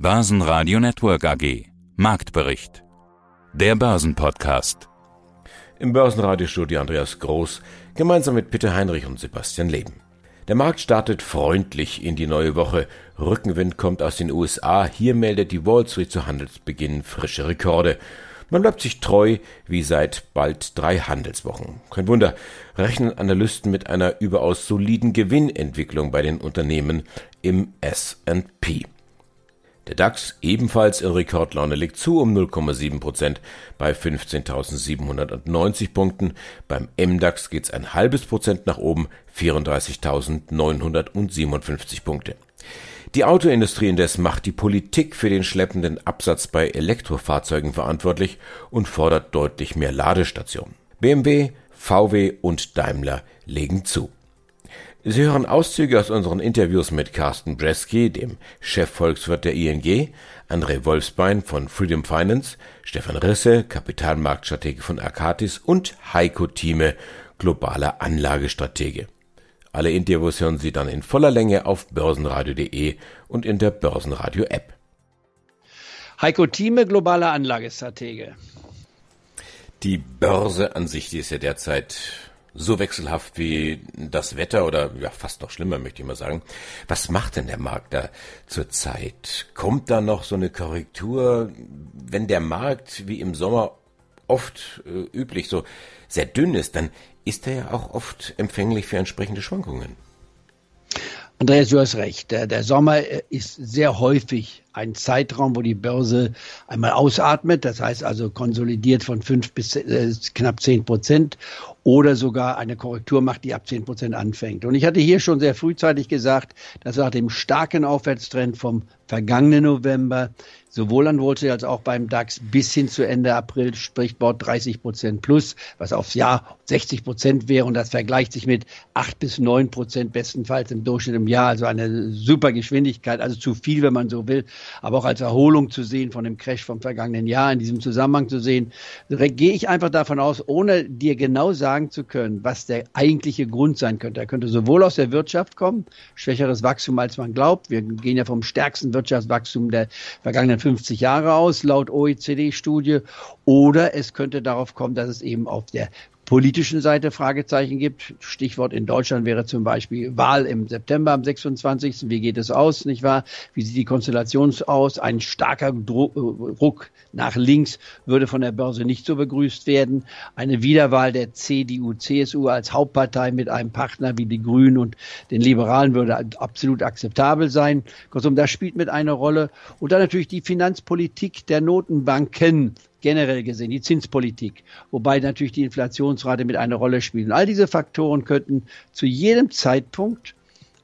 Börsenradio Network AG. Marktbericht. Der Börsenpodcast. Im Börsenradiostudio Andreas Groß, gemeinsam mit Peter Heinrich und Sebastian Leben. Der Markt startet freundlich in die neue Woche. Rückenwind kommt aus den USA. Hier meldet die Wall Street zu Handelsbeginn frische Rekorde. Man bleibt sich treu wie seit bald drei Handelswochen. Kein Wunder, rechnen Analysten mit einer überaus soliden Gewinnentwicklung bei den Unternehmen im S&P. Der DAX ebenfalls in Rekordlaune legt zu um 0,7 Prozent bei 15.790 Punkten. Beim MDAX geht's ein halbes Prozent nach oben, 34.957 Punkte. Die Autoindustrie indes macht die Politik für den schleppenden Absatz bei Elektrofahrzeugen verantwortlich und fordert deutlich mehr Ladestationen. BMW, VW und Daimler legen zu. Sie hören Auszüge aus unseren Interviews mit Carsten Bresky, dem Chefvolkswirt der ING, André Wolfsbein von Freedom Finance, Stefan Risse, Kapitalmarktstratege von Arcatis und Heiko Thieme, globaler Anlagestratege. Alle Interviews hören Sie dann in voller Länge auf börsenradio.de und in der Börsenradio App. Heiko Thieme, globaler Anlagestratege. Die Börse an sich, die ist ja derzeit so wechselhaft wie das Wetter oder ja fast noch schlimmer möchte ich mal sagen. Was macht denn der Markt da zurzeit? Kommt da noch so eine Korrektur, wenn der Markt wie im Sommer oft äh, üblich so sehr dünn ist, dann ist er ja auch oft empfänglich für entsprechende Schwankungen. Andreas, du hast recht. Der, Sommer äh, ist sehr häufig ein Zeitraum, wo die Börse einmal ausatmet, das heißt also konsolidiert von fünf bis äh, knapp zehn Prozent oder sogar eine Korrektur macht, die ab 10 Prozent anfängt. Und ich hatte hier schon sehr frühzeitig gesagt, dass nach dem starken Aufwärtstrend vom vergangenen November sowohl an Wall Street als auch beim DAX bis hin zu Ende April spricht Bord 30 Prozent plus, was aufs Jahr 60 Prozent wäre. Und das vergleicht sich mit 8 bis 9 Prozent bestenfalls im Durchschnitt im Jahr, also eine super Geschwindigkeit, also zu viel, wenn man so will, aber auch als Erholung zu sehen von dem Crash vom vergangenen Jahr in diesem Zusammenhang zu sehen, gehe ich einfach davon aus, ohne dir genau sagen, sagen zu können, was der eigentliche Grund sein könnte. Er könnte sowohl aus der Wirtschaft kommen, schwächeres Wachstum als man glaubt. Wir gehen ja vom stärksten Wirtschaftswachstum der vergangenen 50 Jahre aus, laut OECD-Studie. Oder es könnte darauf kommen, dass es eben auf der politischen Seite Fragezeichen gibt. Stichwort in Deutschland wäre zum Beispiel Wahl im September am 26. Wie geht es aus, nicht wahr? Wie sieht die Konstellation aus? Ein starker Druck nach links würde von der Börse nicht so begrüßt werden. Eine Wiederwahl der CDU, CSU als Hauptpartei mit einem Partner wie die Grünen und den Liberalen würde absolut akzeptabel sein. Kurzum, das spielt mit eine Rolle. Und dann natürlich die Finanzpolitik der Notenbanken generell gesehen, die Zinspolitik, wobei natürlich die Inflationsrate mit einer Rolle spielt. Und all diese Faktoren könnten zu jedem Zeitpunkt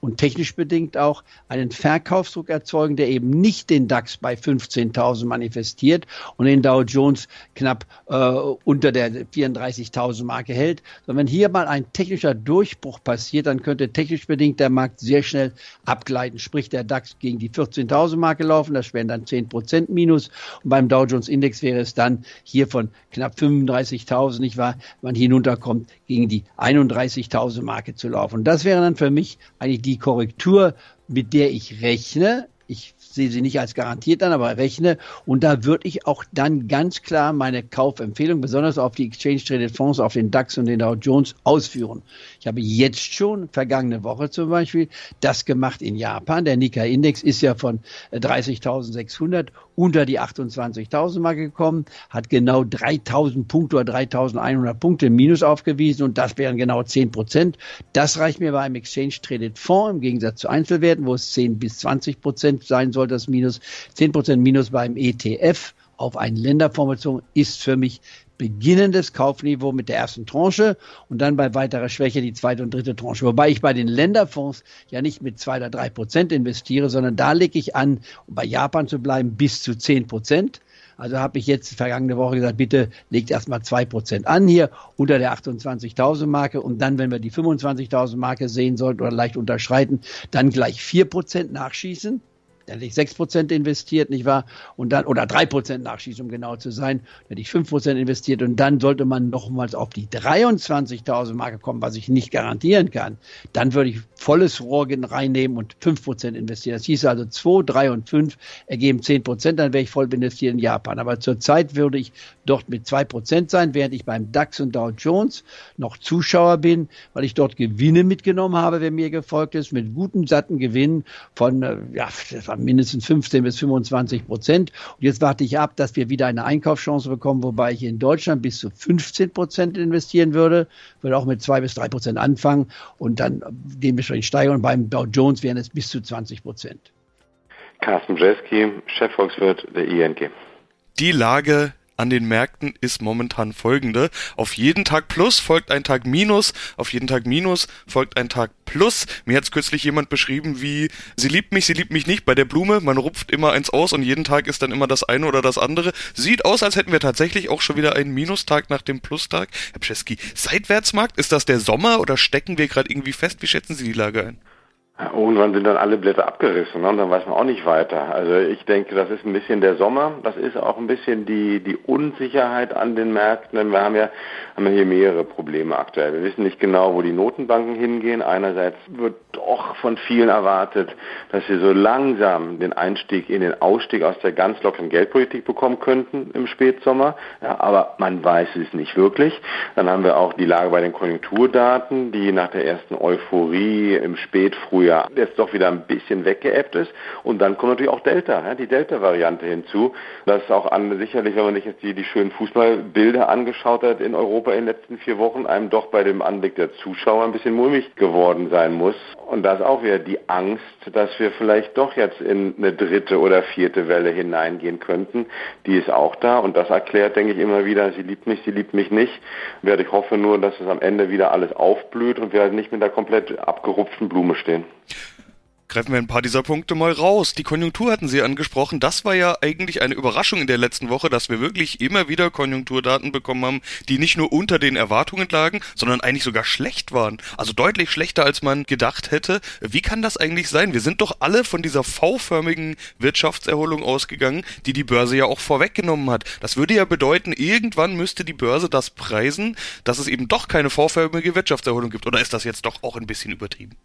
und technisch bedingt auch einen Verkaufsdruck erzeugen, der eben nicht den DAX bei 15.000 manifestiert und den Dow Jones knapp äh, unter der 34.000 Marke hält, sondern wenn hier mal ein technischer Durchbruch passiert, dann könnte technisch bedingt der Markt sehr schnell abgleiten, sprich der DAX gegen die 14.000 Marke laufen, das wären dann 10 Prozent Minus. Und beim Dow Jones Index wäre es dann hier von knapp 35.000, nicht wahr, wenn man hinunterkommt, gegen die 31.000 Marke zu laufen. Und das wäre dann für mich eigentlich die die Korrektur, mit der ich rechne, ich sehe sie nicht als garantiert an, aber rechne. Und da würde ich auch dann ganz klar meine Kaufempfehlung, besonders auf die Exchange Traded Fonds, auf den DAX und den Dow Jones ausführen. Ich habe jetzt schon, vergangene Woche zum Beispiel, das gemacht in Japan. Der Nikkei-Index ist ja von 30.600 unter die 28.000 Marke gekommen, hat genau 3.000 Punkte oder 3.100 Punkte Minus aufgewiesen und das wären genau 10 Prozent. Das reicht mir bei einem Exchange Traded Fonds im Gegensatz zu Einzelwerten, wo es 10 bis 20 Prozent sein soll, das Minus. 10 Prozent Minus beim ETF auf einen Länderfonds ist für mich beginnendes Kaufniveau mit der ersten Tranche und dann bei weiterer Schwäche die zweite und dritte Tranche. Wobei ich bei den Länderfonds ja nicht mit zwei oder drei Prozent investiere, sondern da lege ich an, um bei Japan zu bleiben, bis zu zehn Prozent. Also habe ich jetzt vergangene Woche gesagt, bitte legt erstmal zwei Prozent an hier unter der 28.000 Marke und dann, wenn wir die 25.000 Marke sehen sollten oder leicht unterschreiten, dann gleich vier Prozent nachschießen Dann hätte ich 6% investiert, nicht wahr? Und dann, oder 3% nachschießen, um genau zu sein. Dann hätte ich 5% investiert und dann sollte man nochmals auf die 23.000 Marke kommen, was ich nicht garantieren kann. Dann würde ich volles Rohr reinnehmen und 5% investieren. Das hieß also 2, 3 und 5 ergeben 10%, dann wäre ich voll investiert in Japan. Aber zurzeit würde ich dort mit 2% sein, während ich beim DAX und Dow Jones noch Zuschauer bin, weil ich dort Gewinne mitgenommen habe, wer mir gefolgt ist, mit guten, satten Gewinnen von, äh, ja, das war mindestens 15 bis 25 Prozent. Und jetzt warte ich ab, dass wir wieder eine Einkaufschance bekommen, wobei ich in Deutschland bis zu 15 Prozent investieren würde, würde auch mit zwei bis drei Prozent anfangen und dann dementsprechend steigern. Und beim Dow Jones wären es bis zu 20 Prozent. Carsten Brzeski, Chefvolkswirt der ING. Die Lage an den Märkten ist momentan folgende. Auf jeden Tag Plus folgt ein Tag Minus, auf jeden Tag Minus folgt ein Tag Plus. Mir hat kürzlich jemand beschrieben wie, sie liebt mich, sie liebt mich nicht. Bei der Blume, man rupft immer eins aus und jeden Tag ist dann immer das eine oder das andere. Sieht aus, als hätten wir tatsächlich auch schon wieder einen Minustag nach dem Plustag. Herr Pschewski, Seitwärtsmarkt, ist das der Sommer oder stecken wir gerade irgendwie fest? Wie schätzen Sie die Lage ein? Irgendwann sind dann alle Blätter abgerissen ne? und dann weiß man auch nicht weiter. Also ich denke, das ist ein bisschen der Sommer, das ist auch ein bisschen die, die Unsicherheit an den Märkten. Wir haben ja, haben ja hier mehrere Probleme aktuell. Wir wissen nicht genau, wo die Notenbanken hingehen. Einerseits wird doch von vielen erwartet, dass sie so langsam den Einstieg in den Ausstieg aus der ganz lockeren Geldpolitik bekommen könnten im Spätsommer. Ja, aber man weiß es nicht wirklich. Dann haben wir auch die Lage bei den Konjunkturdaten, die nach der ersten Euphorie im Spätfrühjahr Frühjahr jetzt doch wieder ein bisschen weggeebbt ist. Und dann kommt natürlich auch Delta, ja, die Delta-Variante hinzu. Das ist auch an, sicherlich, wenn man sich jetzt die, die schönen Fußballbilder angeschaut hat in Europa in den letzten vier Wochen, einem doch bei dem Anblick der Zuschauer ein bisschen mulmig geworden sein muss. Und da ist auch wieder die Angst, dass wir vielleicht doch jetzt in eine dritte oder vierte Welle hineingehen könnten. Die ist auch da und das erklärt, denke ich, immer wieder, sie liebt mich, sie liebt mich nicht. Ich hoffe nur, dass es am Ende wieder alles aufblüht und wir halt nicht mit der komplett abgerupften Blume stehen. Greifen wir ein paar dieser Punkte mal raus. Die Konjunktur hatten Sie angesprochen. Das war ja eigentlich eine Überraschung in der letzten Woche, dass wir wirklich immer wieder Konjunkturdaten bekommen haben, die nicht nur unter den Erwartungen lagen, sondern eigentlich sogar schlecht waren. Also deutlich schlechter, als man gedacht hätte. Wie kann das eigentlich sein? Wir sind doch alle von dieser V-förmigen Wirtschaftserholung ausgegangen, die die Börse ja auch vorweggenommen hat. Das würde ja bedeuten, irgendwann müsste die Börse das preisen, dass es eben doch keine V-förmige Wirtschaftserholung gibt. Oder ist das jetzt doch auch ein bisschen übertrieben?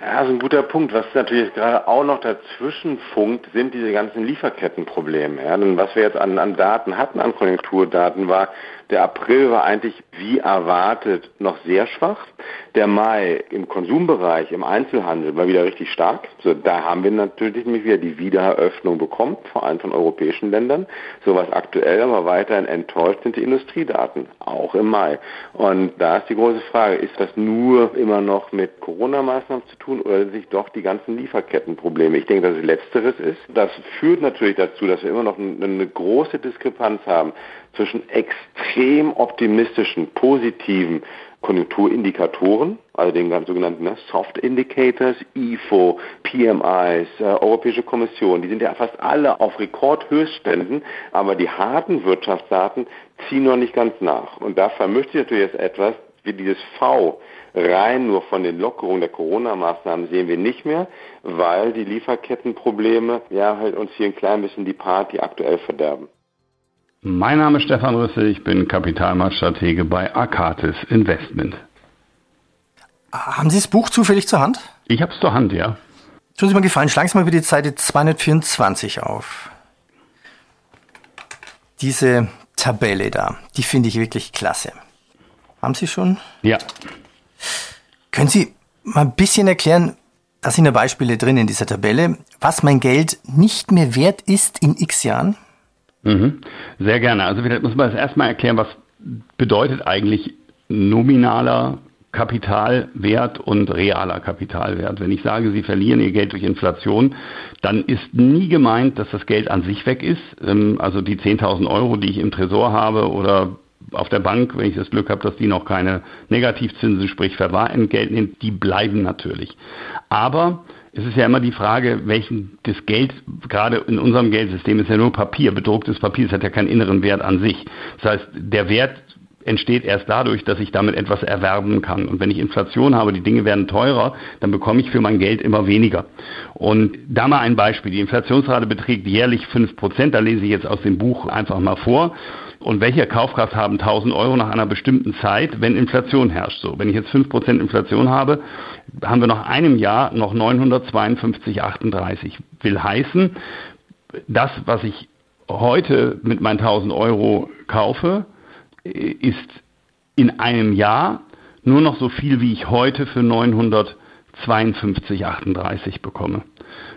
Ja, so ein guter Punkt. Was natürlich gerade auch noch dazwischen funkt, sind diese ganzen Lieferkettenprobleme. Ja, denn was wir jetzt an, an Daten hatten, an Konjunkturdaten, war, der April war eigentlich wie erwartet noch sehr schwach. Der Mai im Konsumbereich, im Einzelhandel war wieder richtig stark. So, da haben wir natürlich nämlich wieder die Wiedereröffnung bekommen, vor allem von europäischen Ländern. So was aktuell, aber weiterhin enttäuscht sind die Industriedaten, auch im Mai. Und da ist die große Frage, ist das nur immer noch mit Corona-Maßnahmen zu tun oder sich doch die ganzen Lieferkettenprobleme? Ich denke, dass es letzteres ist. Das führt natürlich dazu, dass wir immer noch eine große Diskrepanz haben zwischen extrem optimistischen, positiven Konjunkturindikatoren, also den ganz sogenannten ne, Soft Indicators, IFO, PMIs, äh, Europäische Kommission, die sind ja fast alle auf Rekordhöchstständen, aber die harten Wirtschaftsdaten ziehen noch nicht ganz nach. Und da vermischt sich natürlich jetzt etwas wie dieses V rein nur von den Lockerungen der Corona-Maßnahmen sehen wir nicht mehr, weil die Lieferkettenprobleme ja halt uns hier ein klein bisschen die Party aktuell verderben. Mein Name ist Stefan Rüssel, ich bin Kapitalmarktstratege bei Arcatis Investment. Haben Sie das Buch zufällig zur Hand? Ich habe es zur Hand, ja. Tun Sie mir gefallen, schlagen Sie mal bitte die Seite 224 auf. Diese Tabelle da, die finde ich wirklich klasse. Haben Sie schon? Ja. Können Sie mal ein bisschen erklären, da sind ja Beispiele drin in dieser Tabelle, was mein Geld nicht mehr wert ist in x Jahren? Mhm. Sehr gerne. Also vielleicht muss man das erstmal erklären, was bedeutet eigentlich nominaler Kapitalwert und realer Kapitalwert. Wenn ich sage, Sie verlieren Ihr Geld durch Inflation, dann ist nie gemeint, dass das Geld an sich weg ist. Ähm, also die 10.000 Euro, die ich im Tresor habe oder auf der Bank, wenn ich das Glück habe, dass die noch keine Negativzinsen, sprich Verwahrentgelt nehmen, die bleiben natürlich. Aber es ist ja immer die Frage, welchen das Geld, gerade in unserem Geldsystem ist ja nur Papier, bedrucktes Papier, es hat ja keinen inneren Wert an sich. Das heißt, der Wert entsteht erst dadurch, dass ich damit etwas erwerben kann. Und wenn ich Inflation habe, die Dinge werden teurer, dann bekomme ich für mein Geld immer weniger. Und da mal ein Beispiel. Die Inflationsrate beträgt jährlich 5%. Da lese ich jetzt aus dem Buch einfach mal vor. Und welche Kaufkraft haben 1000 Euro nach einer bestimmten Zeit, wenn Inflation herrscht? So, wenn ich jetzt 5% Inflation habe, haben wir nach einem Jahr noch 952,38. Will heißen, das, was ich heute mit meinen 1000 Euro kaufe, ist in einem Jahr nur noch so viel, wie ich heute für 952,38 bekomme.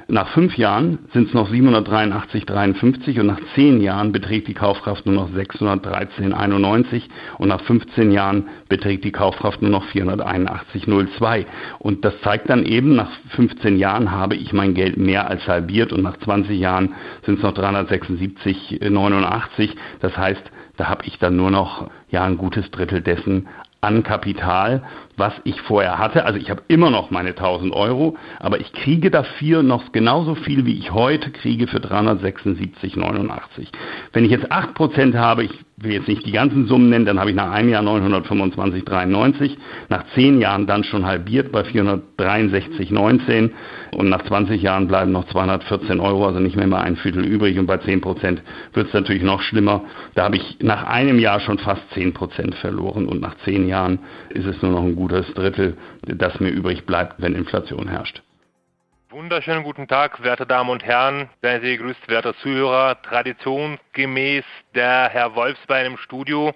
Nach fünf Jahren sind es noch 783,53 und nach zehn Jahren beträgt die Kaufkraft nur noch 613,91 und nach 15 Jahren beträgt die Kaufkraft nur noch 481,02. Und das zeigt dann eben, nach 15 Jahren habe ich mein Geld mehr als halbiert und nach 20 Jahren sind es noch 376,89. Das heißt, da habe ich dann nur noch ja ein gutes Drittel dessen an Kapital, was ich vorher hatte. Also ich habe immer noch meine 1000 Euro, aber ich kriege dafür noch genauso viel, wie ich heute kriege für 376,89. Wenn ich jetzt 8% habe, ich will jetzt nicht die ganzen Summen nennen, dann habe ich nach einem Jahr 925,93, nach zehn Jahren dann schon halbiert bei 463,19 und nach 20 Jahren bleiben noch 214 Euro, also nicht mehr mal ein Viertel übrig und bei 10 Prozent wird es natürlich noch schlimmer. Da habe ich nach einem Jahr schon fast 10 Prozent verloren und nach zehn Jahren ist es nur noch ein gutes Drittel, das mir übrig bleibt, wenn Inflation herrscht. Wunderschönen guten Tag, werte Damen und Herren. Seien Sie gegrüßt, werte Zuhörer. Traditionsgemäß der Herr Wolfsbein im Studio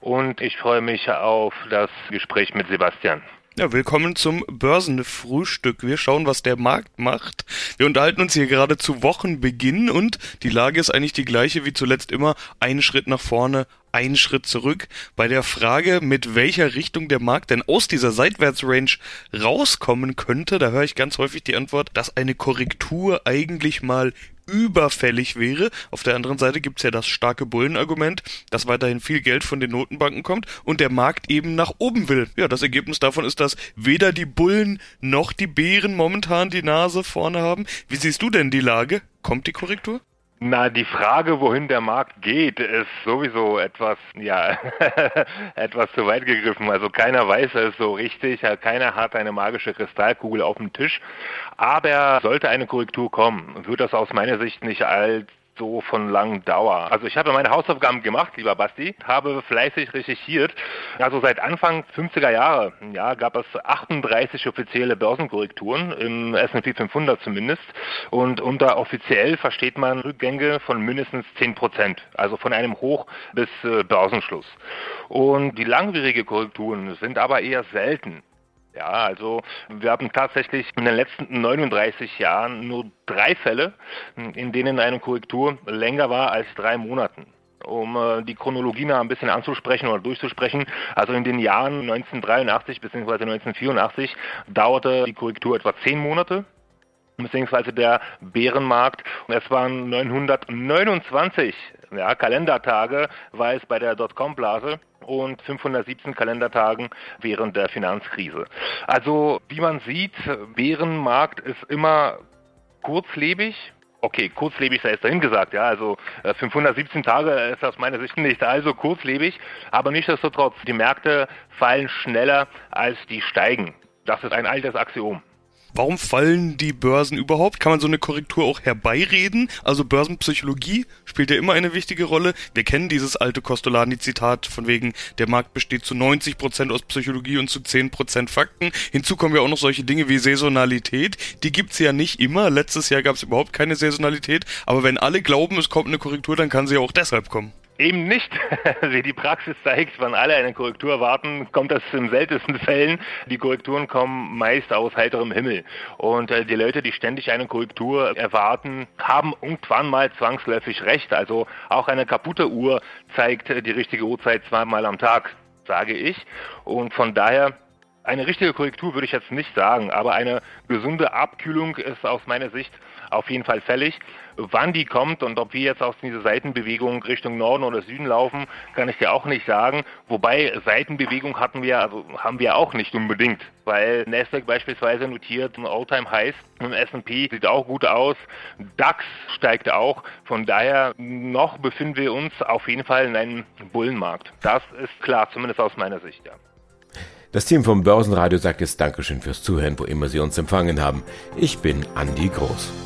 und ich freue mich auf das Gespräch mit Sebastian. Ja, willkommen zum Börsenfrühstück. Wir schauen, was der Markt macht. Wir unterhalten uns hier gerade zu Wochenbeginn und die Lage ist eigentlich die gleiche wie zuletzt immer. Einen Schritt nach vorne, einen Schritt zurück bei der Frage, mit welcher Richtung der Markt denn aus dieser Seitwärtsrange rauskommen könnte. Da höre ich ganz häufig die Antwort, dass eine Korrektur eigentlich mal überfällig wäre. Auf der anderen Seite gibt's ja das starke Bullenargument, dass weiterhin viel Geld von den Notenbanken kommt und der Markt eben nach oben will. Ja, das Ergebnis davon ist, dass weder die Bullen noch die Bären momentan die Nase vorne haben. Wie siehst du denn die Lage? Kommt die Korrektur? Na, die Frage, wohin der Markt geht, ist sowieso etwas, ja, etwas zu weit gegriffen. Also keiner weiß es so richtig, keiner hat eine magische Kristallkugel auf dem Tisch. Aber sollte eine Korrektur kommen, wird das aus meiner Sicht nicht als so von lang Dauer. Also ich habe meine Hausaufgaben gemacht, lieber Basti, habe fleißig recherchiert. Also seit Anfang 50er Jahre ja, gab es 38 offizielle Börsenkorrekturen, im S&P 500 zumindest. Und unter offiziell versteht man Rückgänge von mindestens 10 Prozent, also von einem Hoch bis äh, Börsenschluss. Und die langwierige Korrekturen sind aber eher selten. Ja, also wir haben tatsächlich in den letzten 39 Jahren nur drei Fälle, in denen eine Korrektur länger war als drei Monaten um äh, die Chronologie noch ein bisschen anzusprechen oder durchzusprechen. Also in den Jahren 1983 bzw. 1984 dauerte die Korrektur etwa zehn Monate beziehungsweise der Bärenmarkt. Und es waren 929 ja, Kalendertage, war es bei der Dotcom-Blase und 517 Kalendertagen während der Finanzkrise. Also wie man sieht, Bärenmarkt ist immer kurzlebig, Okay, kurzlebig sei es dahin gesagt, ja, also 517 äh, Tage ist aus meiner Sicht nicht allzu kurzlebig, aber nichtsdestotrotz, die Märkte fallen schneller als die steigen. Das ist ein altes Axiom. Warum fallen die Börsen überhaupt? Kann man so eine Korrektur auch herbeireden? Also Börsenpsychologie spielt ja immer eine wichtige Rolle. Wir kennen dieses alte Costolani-Zitat von wegen, der Markt besteht zu 90 Prozent aus Psychologie und zu 10 Prozent Fakten. Hinzu kommen ja auch noch solche Dinge wie Saisonalität. Die gibt's ja nicht immer. Letztes Jahr gab's überhaupt keine Saisonalität. Aber wenn alle glauben, es kommt eine Korrektur, dann kann sie ja auch deshalb kommen. Eben nicht. Wie die Praxis zeigt, wenn alle eine Korrektur erwarten, kommt das in seltensten Fällen. Die Korrekturen kommen meist aus heiterem Himmel. Und äh, die Leute, die ständig eine Korrektur erwarten, haben irgendwann mal zwangsläufig recht. Also auch eine kaputte Uhr zeigt die richtige Uhrzeit zweimal am Tag, sage ich. Und von daher Eine richtige Korrektur würde ich jetzt nicht sagen, aber eine gesunde Abkühlung ist aus meiner Sicht auf jeden Fall fällig. Wann die kommt und ob wir jetzt aus dieser Seitenbewegung Richtung Norden oder Süden laufen, kann ich dir auch nicht sagen. Wobei Seitenbewegung hatten wir, also haben wir auch nicht unbedingt, weil Nasdaq beispielsweise notiert Alltime Highs im S&P sieht auch gut aus, DAX steigt auch. Von daher noch befinden wir uns auf jeden Fall in einem Bullenmarkt. Das ist klar, zumindest aus meiner Sicht, ja. Das Team vom Börsenradio sagt jetzt Dankeschön fürs Zuhören, wo immer Sie uns empfangen haben. Ich bin Andi Groß.